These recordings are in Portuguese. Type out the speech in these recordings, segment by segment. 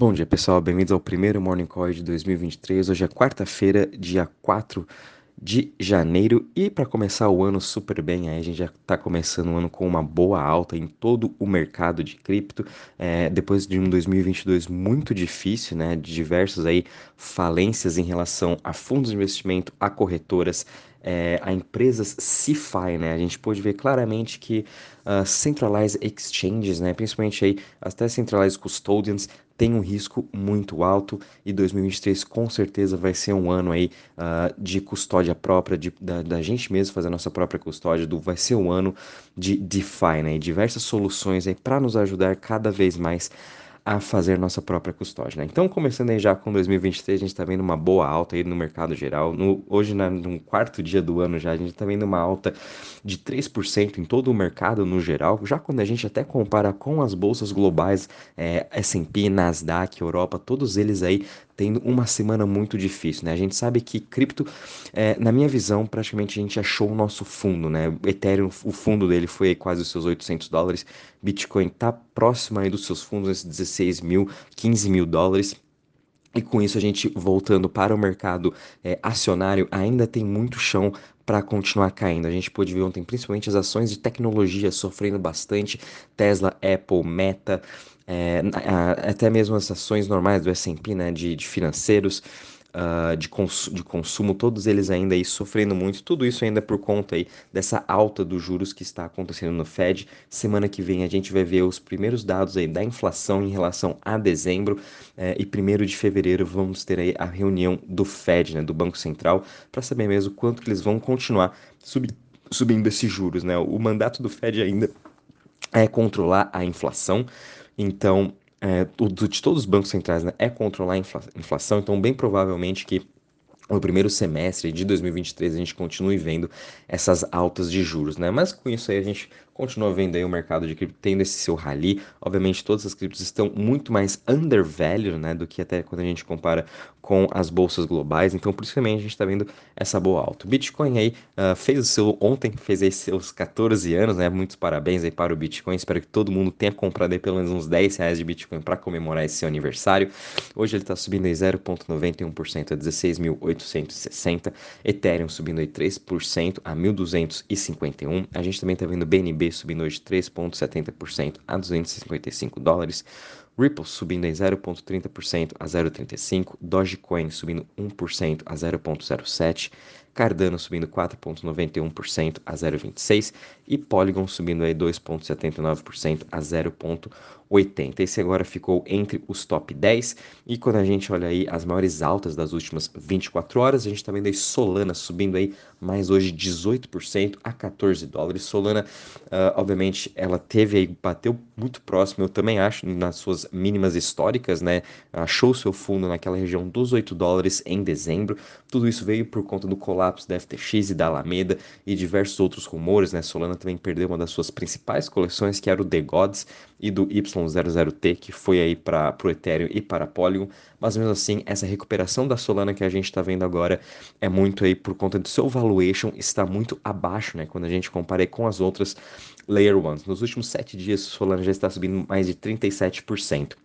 Bom dia, pessoal. Bem-vindos ao primeiro Morning Call de 2023. Hoje é quarta-feira, dia 4 de janeiro. E para começar o ano super bem, aí a gente já está começando o ano com uma boa alta em todo o mercado de cripto. É, depois de um 2022 muito difícil, né? De diversas aí falências em relação a fundos de investimento, a corretoras, é, a empresas CeFi, né? A gente pôde ver claramente que uh, centralized exchanges, né? Principalmente aí até centralized custodians tem um risco muito alto e 2023 com certeza vai ser um ano aí uh, de custódia própria, de, da, da, gente mesmo fazer a nossa própria custódia, do, vai ser um ano de DeFi, né? E diversas soluções aí para nos ajudar cada vez mais a fazer nossa própria custódia. Né? Então, começando aí já com 2023, a gente está vendo uma boa alta aí no mercado geral. No, hoje, na, no quarto dia do ano já, a gente está vendo uma alta de 3% em todo o mercado no geral. Já quando a gente até compara com as bolsas globais, é, S&P, Nasdaq, Europa, todos eles aí tendo uma semana muito difícil, né? A gente sabe que cripto, é, na minha visão, praticamente a gente achou o nosso fundo, né? Ethereum, o fundo dele foi quase os seus 800 dólares, Bitcoin tá próximo aí dos seus fundos, esses 16 mil, 15 mil dólares. E com isso a gente voltando para o mercado é, acionário ainda tem muito chão para continuar caindo. A gente pôde ver ontem principalmente as ações de tecnologia sofrendo bastante, Tesla, Apple, Meta, é, até mesmo as ações normais do S&P, né, de, de financeiros, uh, de, cons de consumo, todos eles ainda aí sofrendo muito, tudo isso ainda por conta aí dessa alta dos juros que está acontecendo no Fed. Semana que vem a gente vai ver os primeiros dados aí da inflação em relação a dezembro eh, e primeiro de fevereiro vamos ter aí a reunião do Fed, né, do Banco Central, para saber mesmo quanto que eles vão continuar sub subindo esses juros, né? O mandato do Fed ainda é controlar a inflação, então, é, de todos os bancos centrais né, é controlar a inflação, então bem provavelmente que no primeiro semestre de 2023 a gente continue vendo essas altas de juros, né? Mas com isso aí a gente continua vendo aí o mercado de cripto tendo esse seu rally. Obviamente, todas as criptos estão muito mais undervalued, né, do que até quando a gente compara com as bolsas globais. Então, por isso também a gente está vendo essa boa alta. O Bitcoin aí uh, fez o seu ontem, fez aí seus 14 anos, né? Muitos parabéns aí para o Bitcoin. Espero que todo mundo tenha comprado aí pelo menos uns 10 reais de Bitcoin para comemorar esse seu aniversário. Hoje ele está subindo aí 0,91% a 16.860. Ethereum subindo aí 3% a 1.251. A gente também está vendo BNB subindo hoje 3,70% a 255 dólares. Ripple subindo em 0,30% a 0,35%, Dogecoin subindo 1% a 0,07%, Cardano subindo 4,91% a 0,26% e Polygon subindo aí 2,79% a 0,80%. Esse agora ficou entre os top 10 e quando a gente olha aí as maiores altas das últimas 24 horas, a gente vendo aí Solana subindo aí mais hoje 18% a 14 dólares. Solana, uh, obviamente, ela teve aí, bateu muito próximo, eu também acho, nas suas mínimas históricas, né? Achou seu fundo naquela região dos 8 dólares em dezembro. Tudo isso veio por conta do colapso da FTX e da Alameda e diversos outros rumores, né? Solana também perdeu uma das suas principais coleções, que era o The Gods e do Y00T, que foi aí para o Ethereum e para a Polygon. Mas mesmo assim, essa recuperação da Solana que a gente está vendo agora é muito aí por conta do seu valuation está muito abaixo, né? Quando a gente compara com as outras Layer Ones. Nos últimos sete dias, Solana já está subindo mais de 37%.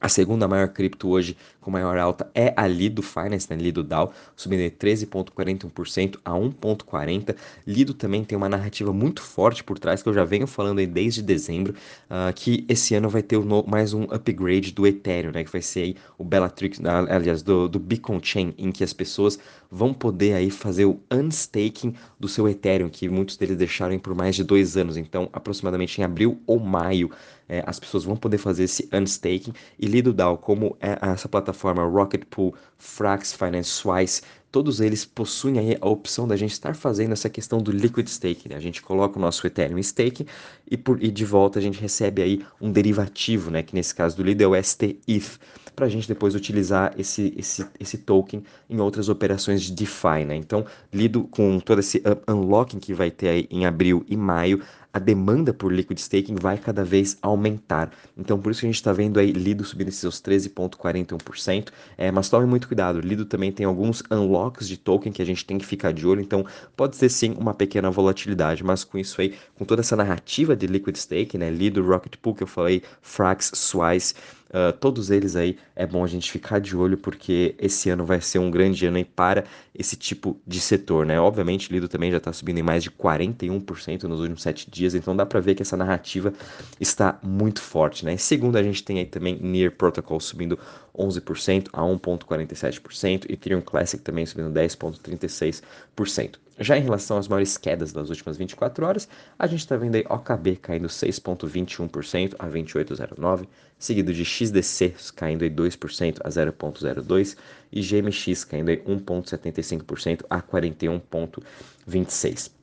A segunda maior cripto hoje com maior alta é a Lido Finance, né? Lido DAO, subindo de 13,41% a 1,40%. Lido também tem uma narrativa muito forte por trás, que eu já venho falando aí desde dezembro, uh, que esse ano vai ter no, mais um upgrade do Ethereum, né? Que vai ser aí o Bellatrix, aliás, do, do Beacon Chain, em que as pessoas vão poder aí fazer o unstaking do seu Ethereum, que muitos deles deixaram por mais de dois anos. Então, aproximadamente em abril ou maio, é, as pessoas vão poder fazer esse unstaking. E Lido DAO, como é essa plataforma Rocket Pool, Frax, Finance, Swice, todos eles possuem aí a opção da gente estar fazendo essa questão do liquid staking. Né? A gente coloca o nosso Ethereum staking e, por, e de volta a gente recebe aí um derivativo, né? que nesse caso do Lido é o STETH, para a gente depois utilizar esse, esse, esse token em outras operações de DeFi. Né? Então, Lido com todo esse unlocking que vai ter aí em abril e maio, a demanda por liquid staking vai cada vez aumentar. Então, por isso que a gente está vendo aí Lido subindo seus 13,41%. É, mas tome muito cuidado, Lido também tem alguns unlocks de token que a gente tem que ficar de olho, então pode ser sim uma pequena volatilidade, mas com isso aí, com toda essa narrativa de liquid staking, né, Lido, Rocket Pool que eu falei, Frax, Swice, Uh, todos eles aí é bom a gente ficar de olho porque esse ano vai ser um grande ano aí para esse tipo de setor, né? Obviamente, Lido também já está subindo em mais de 41% nos últimos sete dias, então dá para ver que essa narrativa está muito forte, né? segundo, a gente tem aí também Near Protocol subindo 11% a 1,47%, e Ethereum Classic também subindo 10,36%. Já em relação às maiores quedas das últimas 24 horas, a gente está vendo aí OKB caindo 6,21% a 28,09%, seguido de XDC caindo aí 2% a 0,02% e GMX caindo aí 1,75% a 41,26%.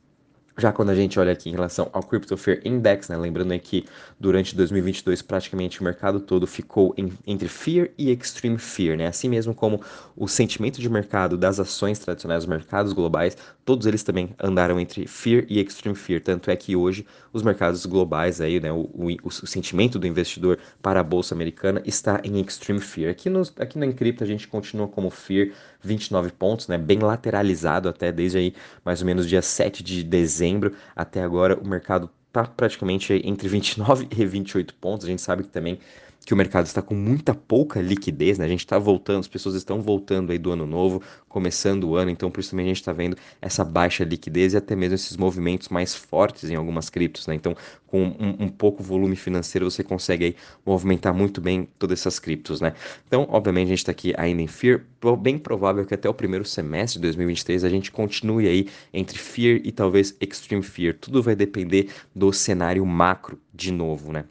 Já quando a gente olha aqui em relação ao Crypto Fear Index, né, lembrando que durante 2022 praticamente o mercado todo ficou em, entre Fear e Extreme Fear, né? Assim mesmo como o sentimento de mercado das ações tradicionais dos mercados globais, todos eles também andaram entre Fear e Extreme Fear. Tanto é que hoje os mercados globais aí, né, o, o, o sentimento do investidor para a bolsa americana está em Extreme Fear. Aqui no, aqui no Encrypto a gente continua como Fear, 29 pontos, né, bem lateralizado até desde aí mais ou menos dia 7 de dezembro até agora o mercado está praticamente entre 29 e 28 pontos. A gente sabe que também que o mercado está com muita pouca liquidez, né? A gente está voltando, as pessoas estão voltando aí do ano novo, começando o ano, então por isso também a gente está vendo essa baixa liquidez e até mesmo esses movimentos mais fortes em algumas criptos, né? Então, com um, um pouco volume financeiro, você consegue aí movimentar muito bem todas essas criptos, né? Então, obviamente, a gente está aqui ainda em Fear, bem provável que até o primeiro semestre de 2023 a gente continue aí entre Fear e talvez Extreme Fear. Tudo vai depender do cenário macro de novo, né?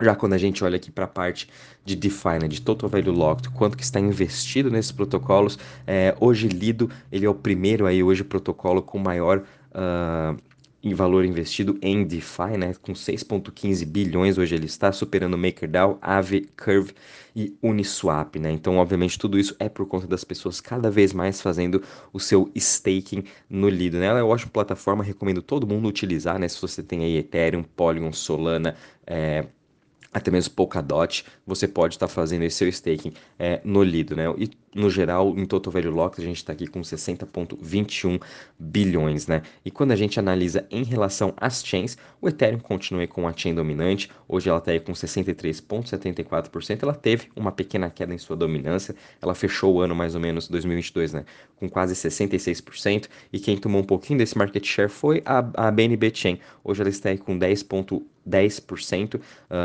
Já quando a gente olha aqui para a parte de DeFi, né, de Total Value Locked, quanto que está investido nesses protocolos, é, hoje Lido, ele é o primeiro aí hoje protocolo com maior uh, em valor investido em DeFi, né, com 6.15 bilhões hoje ele está, superando MakerDAO, Aave, Curve e Uniswap, né? Então, obviamente, tudo isso é por conta das pessoas cada vez mais fazendo o seu staking no Lido, né? Ela é uma ótima plataforma, recomendo todo mundo utilizar, né? Se você tem aí Ethereum, Polygon, Solana, é, até mesmo Polkadot, você pode estar tá fazendo esse seu staking é, no Lido, né? E no geral, em Total Value Locked, a gente está aqui com 60,21 bilhões, né? E quando a gente analisa em relação às chains, o Ethereum continua com a chain dominante, hoje ela está aí com 63,74%, ela teve uma pequena queda em sua dominância, ela fechou o ano mais ou menos 2022, né? Com quase 66%, e quem tomou um pouquinho desse market share foi a, a BNB Chain, hoje ela está aí com 10,1%. 10% uh,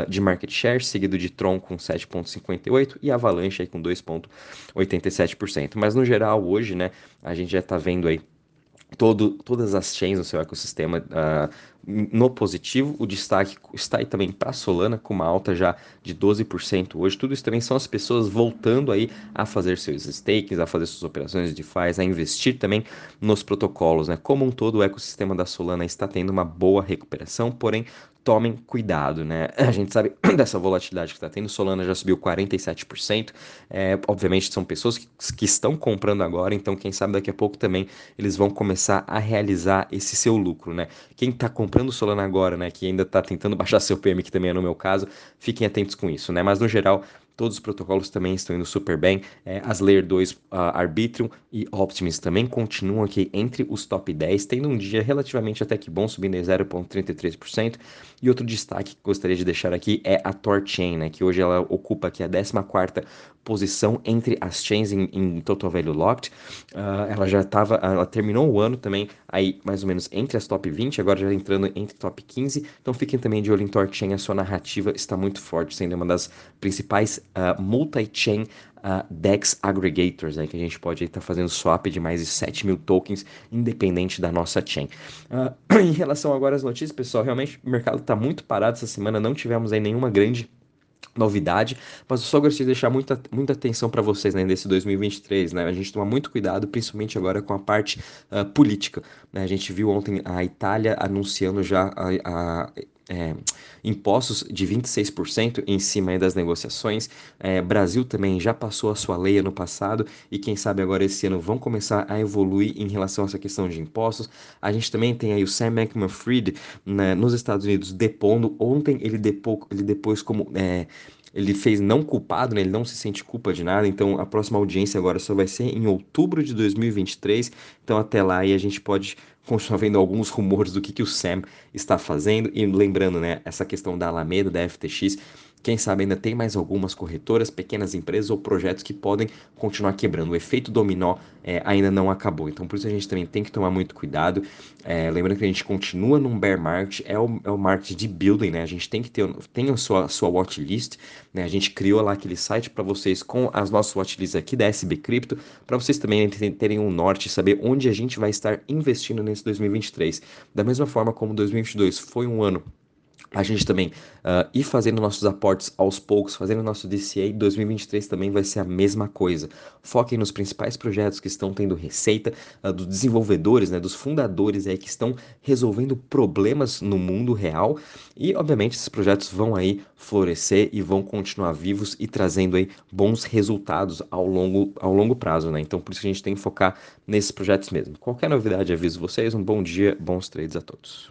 de market share, seguido de Tron com 7,58% e Avalanche aí com 2,87%. Mas no geral, hoje, né, a gente já está vendo aí todo, todas as chains no seu ecossistema uh, no positivo. O destaque está aí também para Solana, com uma alta já de 12% hoje. Tudo isso também são as pessoas voltando aí a fazer seus stakes, a fazer suas operações de DeFi, a investir também nos protocolos. Né? Como um todo, o ecossistema da Solana está tendo uma boa recuperação, porém tomem cuidado, né? A gente sabe dessa volatilidade que está tendo. Solana já subiu 47%. É, obviamente são pessoas que, que, estão comprando agora, então quem sabe daqui a pouco também eles vão começar a realizar esse seu lucro, né? Quem está comprando Solana agora, né, que ainda está tentando baixar seu PM, que também é no meu caso, fiquem atentos com isso, né? Mas no geral, Todos os protocolos também estão indo super bem. É, as Layer 2, uh, Arbitrum e Optimus também continuam aqui entre os top 10, tendo um dia relativamente até que bom, subindo em 0,33%. E outro destaque que gostaria de deixar aqui é a Torchain, né, que hoje ela ocupa aqui a 14ª posição entre as chains em, em Total Value Locked. Uh, ela já estava, ela terminou o ano também aí mais ou menos entre as top 20, agora já entrando entre top 15. Então fiquem também de olho em Torchain, a sua narrativa está muito forte, sendo uma das principais uh, multi-chain uh, DEX aggregators, né, que a gente pode estar tá fazendo swap de mais de 7 mil tokens, independente da nossa chain. Uh, em relação agora às notícias, pessoal, realmente o mercado está muito parado essa semana, não tivemos aí nenhuma grande novidade, mas eu só gostaria de deixar muita, muita atenção para vocês né, nesse 2023, né? A gente toma muito cuidado, principalmente agora com a parte uh, política. Né? A gente viu ontem a Itália anunciando já a, a é, impostos de 26% em cima das negociações. É, Brasil também já passou a sua lei ano passado e quem sabe agora esse ano vão começar a evoluir em relação a essa questão de impostos. A gente também tem aí o Sam Bankman-Fried né, nos Estados Unidos depondo. Ontem ele, ele depois como é, ele fez não culpado, né? ele não se sente culpa de nada, então a próxima audiência agora só vai ser em outubro de 2023, então até lá aí a gente pode continuar vendo alguns rumores do que, que o Sam está fazendo, e lembrando, né, essa questão da Alameda, da FTX, quem sabe ainda tem mais algumas corretoras, pequenas empresas ou projetos que podem continuar quebrando. O efeito dominó é, ainda não acabou. Então, por isso a gente também tem que tomar muito cuidado. É, lembrando que a gente continua num bear market, é o, é o market de building, né? A gente tem que ter tem a sua, sua watchlist, né? A gente criou lá aquele site para vocês com as nossas watchlists aqui da SB Crypto, para vocês também terem um norte, saber onde a gente vai estar investindo nesse 2023. Da mesma forma como 2022 foi um ano a gente também uh, ir fazendo nossos aportes aos poucos, fazendo nosso DCA 2023 também vai ser a mesma coisa. Foquem nos principais projetos que estão tendo receita, uh, dos desenvolvedores, né, dos fundadores aí que estão resolvendo problemas no mundo real e, obviamente, esses projetos vão aí florescer e vão continuar vivos e trazendo aí bons resultados ao longo, ao longo prazo, né? Então, por isso que a gente tem que focar nesses projetos mesmo. Qualquer novidade, aviso vocês. Um bom dia, bons trades a todos.